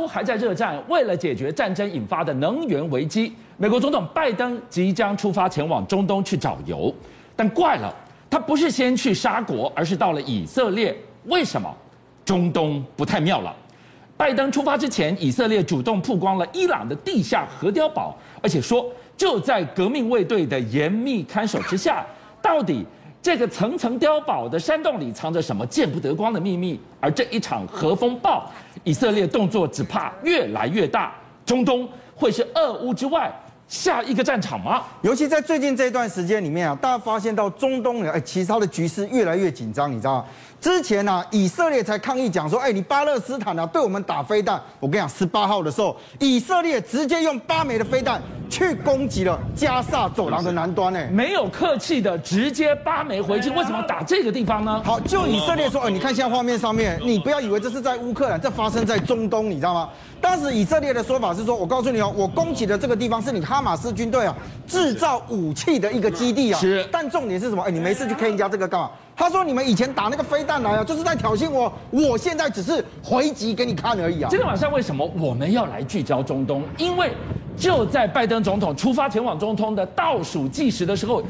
乌还在热战，为了解决战争引发的能源危机，美国总统拜登即将出发前往中东去找油。但怪了，他不是先去沙国，而是到了以色列。为什么？中东不太妙了。拜登出发之前，以色列主动曝光了伊朗的地下核碉堡，而且说就在革命卫队的严密看守之下，到底。这个层层碉堡的山洞里藏着什么见不得光的秘密？而这一场核风暴，以色列动作只怕越来越大。中东会是俄乌之外下一个战场吗？尤其在最近这段时间里面啊，大家发现到中东哎，其实它的局势越来越紧张，你知道吗？之前呢、啊，以色列才抗议讲说，哎，你巴勒斯坦啊，对我们打飞弹。我跟你讲，十八号的时候，以色列直接用八枚的飞弹去攻击了加萨走廊的南端，哎，没有客气的，直接八枚回击。为什么打这个地方呢？好，就以色列说，哎，你看现在画面上面，你不要以为这是在乌克兰，这发生在中东，你知道吗？当时以色列的说法是说，我告诉你哦，我攻击的这个地方是你哈马斯军队啊制造武器的一个基地啊。是。但重点是什么？哎，你没事去 K 人家这个干嘛？他说：“你们以前打那个飞弹来啊，就是在挑衅我。我现在只是回击给你看而已啊。”今天晚上为什么我们要来聚焦中东？因为就在拜登总统出发前往中东的倒数计时的时候，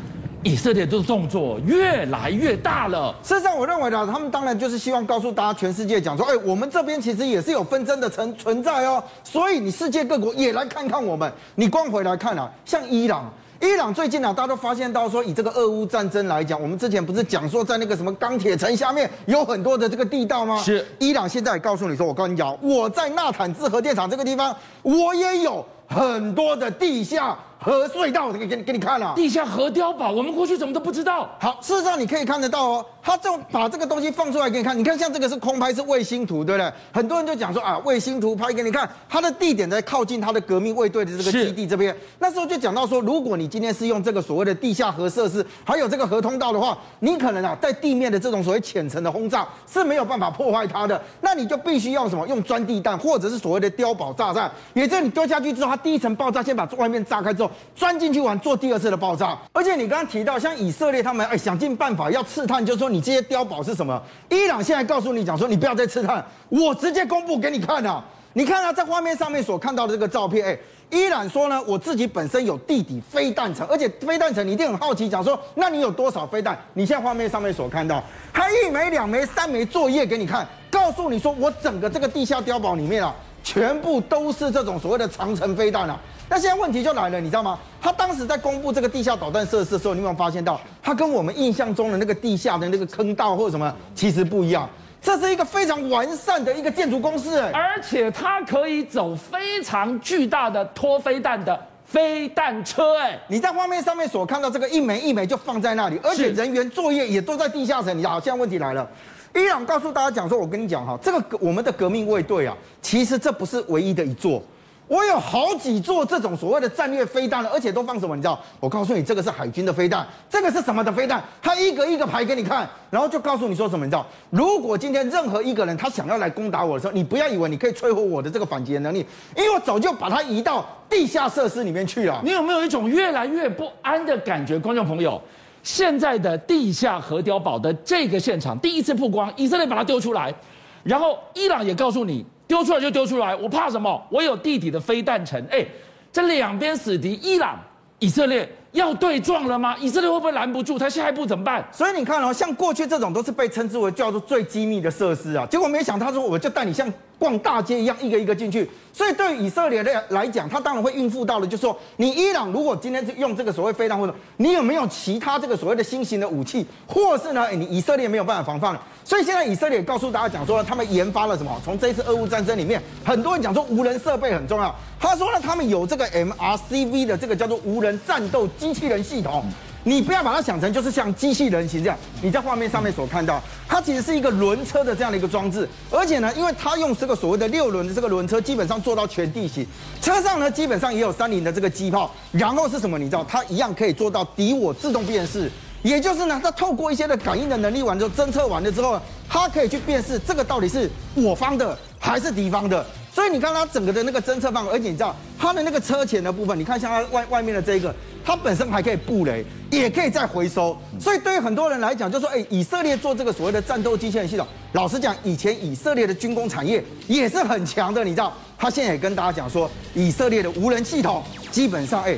以色列的动作越来越大了。事实上，我认为呢，他们当然就是希望告诉大家，全世界讲说：“哎，我们这边其实也是有纷争的存存在哦。”所以你世界各国也来看看我们。你光回来看啊，像伊朗。伊朗最近啊，大家都发现到说，以这个俄乌战争来讲，我们之前不是讲说，在那个什么钢铁城下面有很多的这个地道吗？是。伊朗现在也告诉你说，我跟你讲，我在纳坦兹核电厂这个地方，我也有很多的地下。核隧道，我给给你给你看了，地下核碉堡，我们过去怎么都不知道。好，事实上你可以看得到哦，他就把这个东西放出来给你看。你看，像这个是空拍，是卫星图，对不对？很多人就讲说啊，卫星图拍给你看，它的地点在靠近它的革命卫队的这个基地这边。那时候就讲到说，如果你今天是用这个所谓的地下核设施，还有这个核通道的话，你可能啊，在地面的这种所谓浅层的轰炸是没有办法破坏它的。那你就必须要什么？用钻地弹，或者是所谓的碉堡炸弹，也就是你丢下去之后，它第一层爆炸，先把外面炸开之后，钻进去玩。做第二次的爆炸，而且你刚刚提到，像以色列他们哎想尽办法要刺探，就是说你这些碉堡是什么？伊朗现在告诉你讲说，你不要再刺探，我直接公布给你看啊！你看啊，在画面上面所看到的这个照片，哎，伊朗说呢，我自己本身有地底飞弹层，而且飞弹层你一定很好奇，讲说那你有多少飞弹？你现在画面上面所看到，还一枚、两枚、三枚作业给你看，告诉你说我整个这个地下碉堡里面啊，全部都是这种所谓的长城飞弹啊。那现在问题就来了，你知道吗？他当时在公布这个地下导弹设施的时候，你有没有发现到，它跟我们印象中的那个地下的那个坑道或者什么，其实不一样。这是一个非常完善的一个建筑公司，哎，而且它可以走非常巨大的拖飞弹的飞弹车，哎，你在画面上面所看到这个一枚一枚就放在那里，而且人员作业也都在地下层。你好，现在问题来了，伊朗告诉大家讲说，我跟你讲哈，这个我们的革命卫队啊，其实这不是唯一的一座。我有好几座这种所谓的战略飞弹了，而且都放什么？你知道？我告诉你，这个是海军的飞弹，这个是什么的飞弹？他一个一个排给你看，然后就告诉你说什么？你知道？如果今天任何一个人他想要来攻打我的时候，你不要以为你可以摧毁我的这个反击的能力，因为我早就把它移到地下设施里面去了。你有没有一种越来越不安的感觉，观众朋友？现在的地下核碉堡的这个现场第一次曝光，以色列把它丢出来，然后伊朗也告诉你。丢出来就丢出来，我怕什么？我有地底的飞弹城。哎，这两边死敌，伊朗、以色列要对撞了吗？以色列会不会拦不住？他下一步怎么办？所以你看哦，像过去这种都是被称之为叫做最机密的设施啊，结果没想到他说我就带你像逛大街一样一个一个进去。所以对于以色列的来讲，他当然会应付到的，就是说你伊朗如果今天是用这个所谓飞弹，或者你有没有其他这个所谓的新型的武器，或是呢，你以色列没有办法防范。所以现在以色列告诉大家讲说，他们研发了什么？从这一次俄乌战争里面，很多人讲说无人设备很重要。他说呢，他们有这个 MRCV 的这个叫做无人战斗机器人系统。你不要把它想成就是像机器人形这样。你在画面上面所看到，它其实是一个轮车的这样的一个装置。而且呢，因为它用这个所谓的六轮的这个轮车，基本上做到全地形。车上呢，基本上也有三菱的这个机炮。然后是什么？你知道，它一样可以做到敌我自动辨识。也就是呢，它透过一些的感应的能力完之后，侦测完了之后，它可以去辨识这个到底是我方的还是敌方的。所以你看它整个的那个侦测范围，而且你知道它的那个车前的部分，你看像它外外面的这一个，它本身还可以布雷，也可以再回收。所以对于很多人来讲，就说哎，以色列做这个所谓的战斗机器人系统，老实讲，以前以色列的军工产业也是很强的，你知道。他现在也跟大家讲说，以色列的无人系统基本上，哎，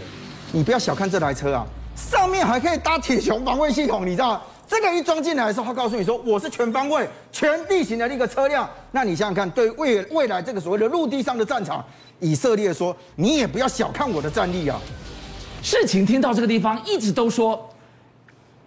你不要小看这台车啊，上面还可以搭铁穹防卫系统，你知道吗？这个一装进来的时候，他告诉你说我是全方位、全地形的一个车辆。那你想想看，对未未来这个所谓的陆地上的战场，以色列说你也不要小看我的战力啊。事情听到这个地方，一直都说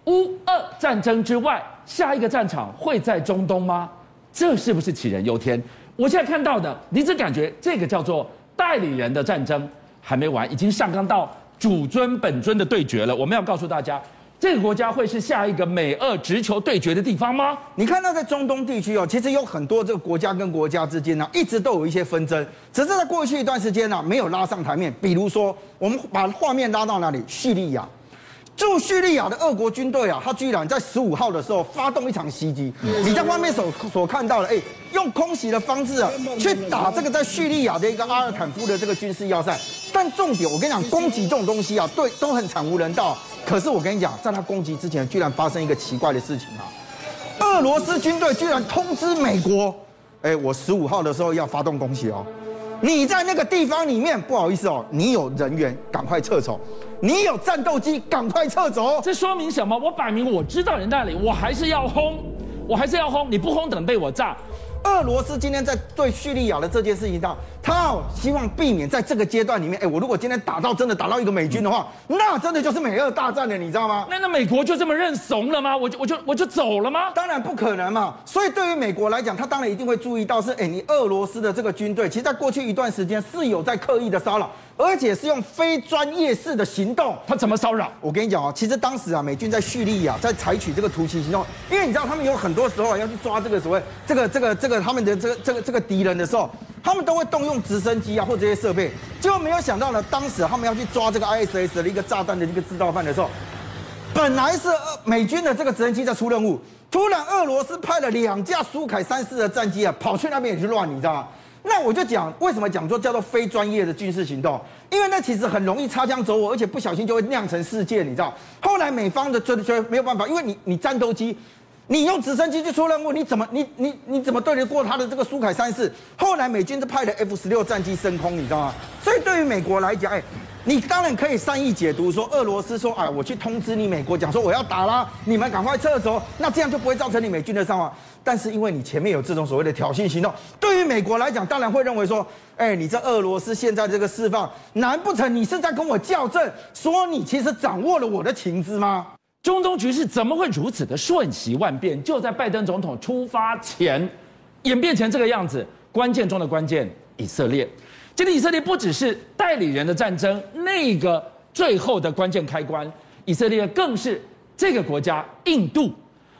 乌俄战争之外，下一个战场会在中东吗？这是不是杞人忧天？我现在看到的，你只感觉这个叫做代理人的战争还没完，已经上升到主尊本尊的对决了。我们要告诉大家，这个国家会是下一个美俄直球对决的地方吗？你看到在中东地区哦，其实有很多这个国家跟国家之间呢，一直都有一些纷争，只是在过去一段时间呢，没有拉上台面。比如说，我们把画面拉到哪里？叙利亚。驻叙利亚的俄国军队啊，他居然在十五号的时候发动一场袭击。你在外面所所看到的，哎，用空袭的方式啊，去打这个在叙利亚的一个阿尔坦夫的这个军事要塞。但重点，我跟你讲，攻击这种东西啊，对，都很惨无人道。可是我跟你讲，在他攻击之前，居然发生一个奇怪的事情啊！俄罗斯军队居然通知美国，哎，我十五号的时候要发动攻击哦。你在那个地方里面，不好意思哦，你有人员，赶快撤走；你有战斗机，赶快撤走。这说明什么？我摆明我知道人在那里，我还是要轰，我还是要轰。你不轰，等被我炸。俄罗斯今天在对叙利亚的这件事情上，他希望避免在这个阶段里面，哎，我如果今天打到真的打到一个美军的话，那真的就是美俄大战了，你知道吗？那那美国就这么认怂了吗？我就我就我就走了吗？当然不可能嘛。所以对于美国来讲，他当然一定会注意到是，哎，你俄罗斯的这个军队，其实在过去一段时间是有在刻意的骚扰。而且是用非专业式的行动，他怎么骚扰？我跟你讲啊，其实当时啊，美军在叙利亚在采取这个突袭行动，因为你知道他们有很多时候啊要去抓这个所谓这个这个这个他们的这个这个这个敌人的时候，他们都会动用直升机啊或这些设备，结果没有想到呢，当时他们要去抓这个 ISS 的一个炸弹的一个制造犯的时候，本来是美军的这个直升机在出任务，突然俄罗斯派了两架苏凯三四的战机啊跑去那边也去乱，你知道吗？那我就讲，为什么讲说叫做非专业的军事行动？因为那其实很容易擦枪走火，而且不小心就会酿成事件，你知道？后来美方的觉得没有办法，因为你你战斗机，你用直升机去出任务，你怎么你你你怎么对得过他的这个苏凯三四？后来美军就派了 F 十六战机升空，你知道吗？所以对于美国来讲，哎。你当然可以善意解读说，俄罗斯说，哎，我去通知你美国，讲说我要打啦，你们赶快撤走，那这样就不会造成你美军的伤亡。但是因为你前面有这种所谓的挑衅行动，对于美国来讲，当然会认为说，哎，你这俄罗斯现在这个释放，难不成你是在跟我校正，说你其实掌握了我的情资吗？中东局势怎么会如此的瞬息万变？就在拜登总统出发前，演变成这个样子，关键中的关键，以色列。今天以色列不只是代理人的战争，那个最后的关键开关，以色列更是这个国家印度。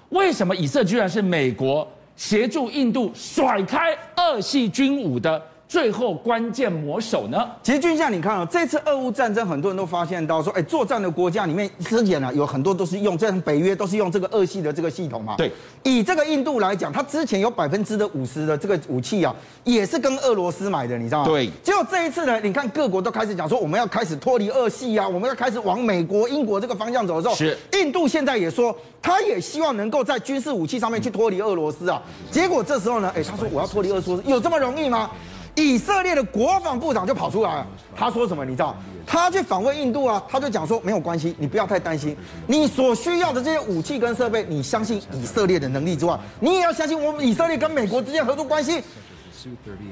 为什么以色居然是美国协助印度甩开二系军武的？最后关键魔手呢？其实军相，你看啊，这次俄乌战争，很多人都发现到说，哎，作战的国家里面之前呢，有很多都是用这北约都是用这个俄系的这个系统嘛。对，以这个印度来讲，它之前有百分之的五十的这个武器啊，也是跟俄罗斯买的，你知道吗？对。结果这一次呢，你看各国都开始讲说，我们要开始脱离俄系啊，我们要开始往美国、英国这个方向走的时候，是。印度现在也说，他也希望能够在军事武器上面去脱离俄罗斯啊。结果这时候呢，哎，他说我要脱离俄罗斯，有这么容易吗？以色列的国防部长就跑出来了，他说什么？你知道？他去访问印度啊，他就讲说没有关系，你不要太担心，你所需要的这些武器跟设备，你相信以色列的能力之外，你也要相信我们以色列跟美国之间合作关系。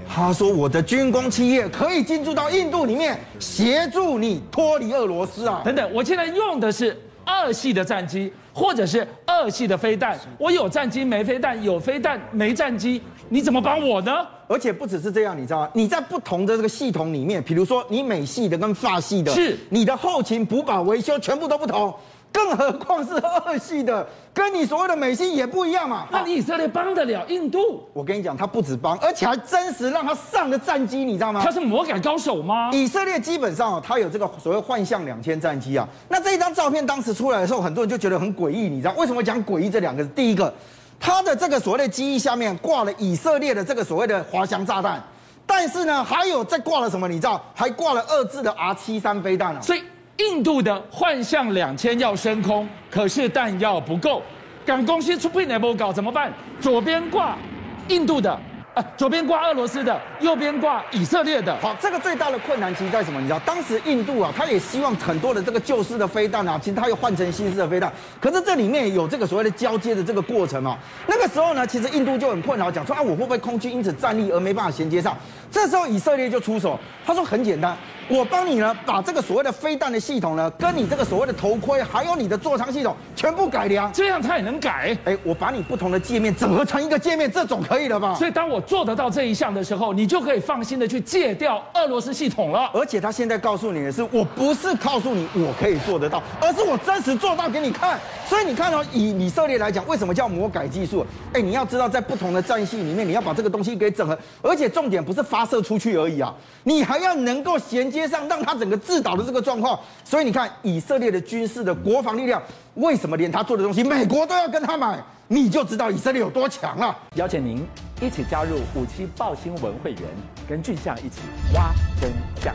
他说我的军工企业可以进驻到印度里面，协助你脱离俄罗斯啊。等等，我现在用的是俄系的战机，或者是二系的飞弹，我有战机没飞弹，有飞弹没战机。你怎么帮我呢？而且不只是这样，你知道吗？你在不同的这个系统里面，比如说你美系的跟法系的，是你的后勤补保维修全部都不同，更何况是二系的，跟你所谓的美系也不一样嘛。那你以色列帮得了印度？我跟你讲，他不止帮，而且还真实让他上了战机，你知道吗？他是魔改高手吗？以色列基本上哦他有这个所谓幻象两千战机啊。那这一张照片当时出来的时候，很多人就觉得很诡异，你知道为什么讲诡异这两个字？第一个。他的这个所谓的机翼下面挂了以色列的这个所谓的滑翔炸弹，但是呢，还有再挂了什么？你知道？还挂了二字的 R 七三飞弹啊！所以印度的幻象两千要升空，可是弹药不够，赶公司出不来不搞怎么办？左边挂印度的啊，左边挂俄罗斯的，右边挂以色列的。好，这个最大的困难其实在什么？你知道，当时印度啊，他也希望很多的这个旧式的飞弹啊，其实他又换成新式的飞弹。可是这里面有这个所谓的交接的这个过程嘛。那个时候呢，其实印度就很困扰，讲说啊，我会不会空军因此战力而没办法衔接上？这时候以色列就出手，他说很简单。我帮你呢，把这个所谓的飞弹的系统呢，跟你这个所谓的头盔，还有你的座舱系统全部改良，这样他也能改。哎，我把你不同的界面整合成一个界面，这总可以了吧？所以当我做得到这一项的时候，你就可以放心的去戒掉俄罗斯系统了。而且他现在告诉你的是，我不是告诉你我可以做得到，而是我真实做到给你看。所以你看哦，以以色列来讲，为什么叫魔改技术？哎，你要知道，在不同的战系里面，你要把这个东西给整合，而且重点不是发射出去而已啊，你还要能够衔接上，让他整个。自导的这个状况，所以你看以色列的军事的国防力量，为什么连他做的东西，美国都要跟他买？你就知道以色列有多强了。邀请您一起加入五七报新闻会员，跟俊匠一起挖真相。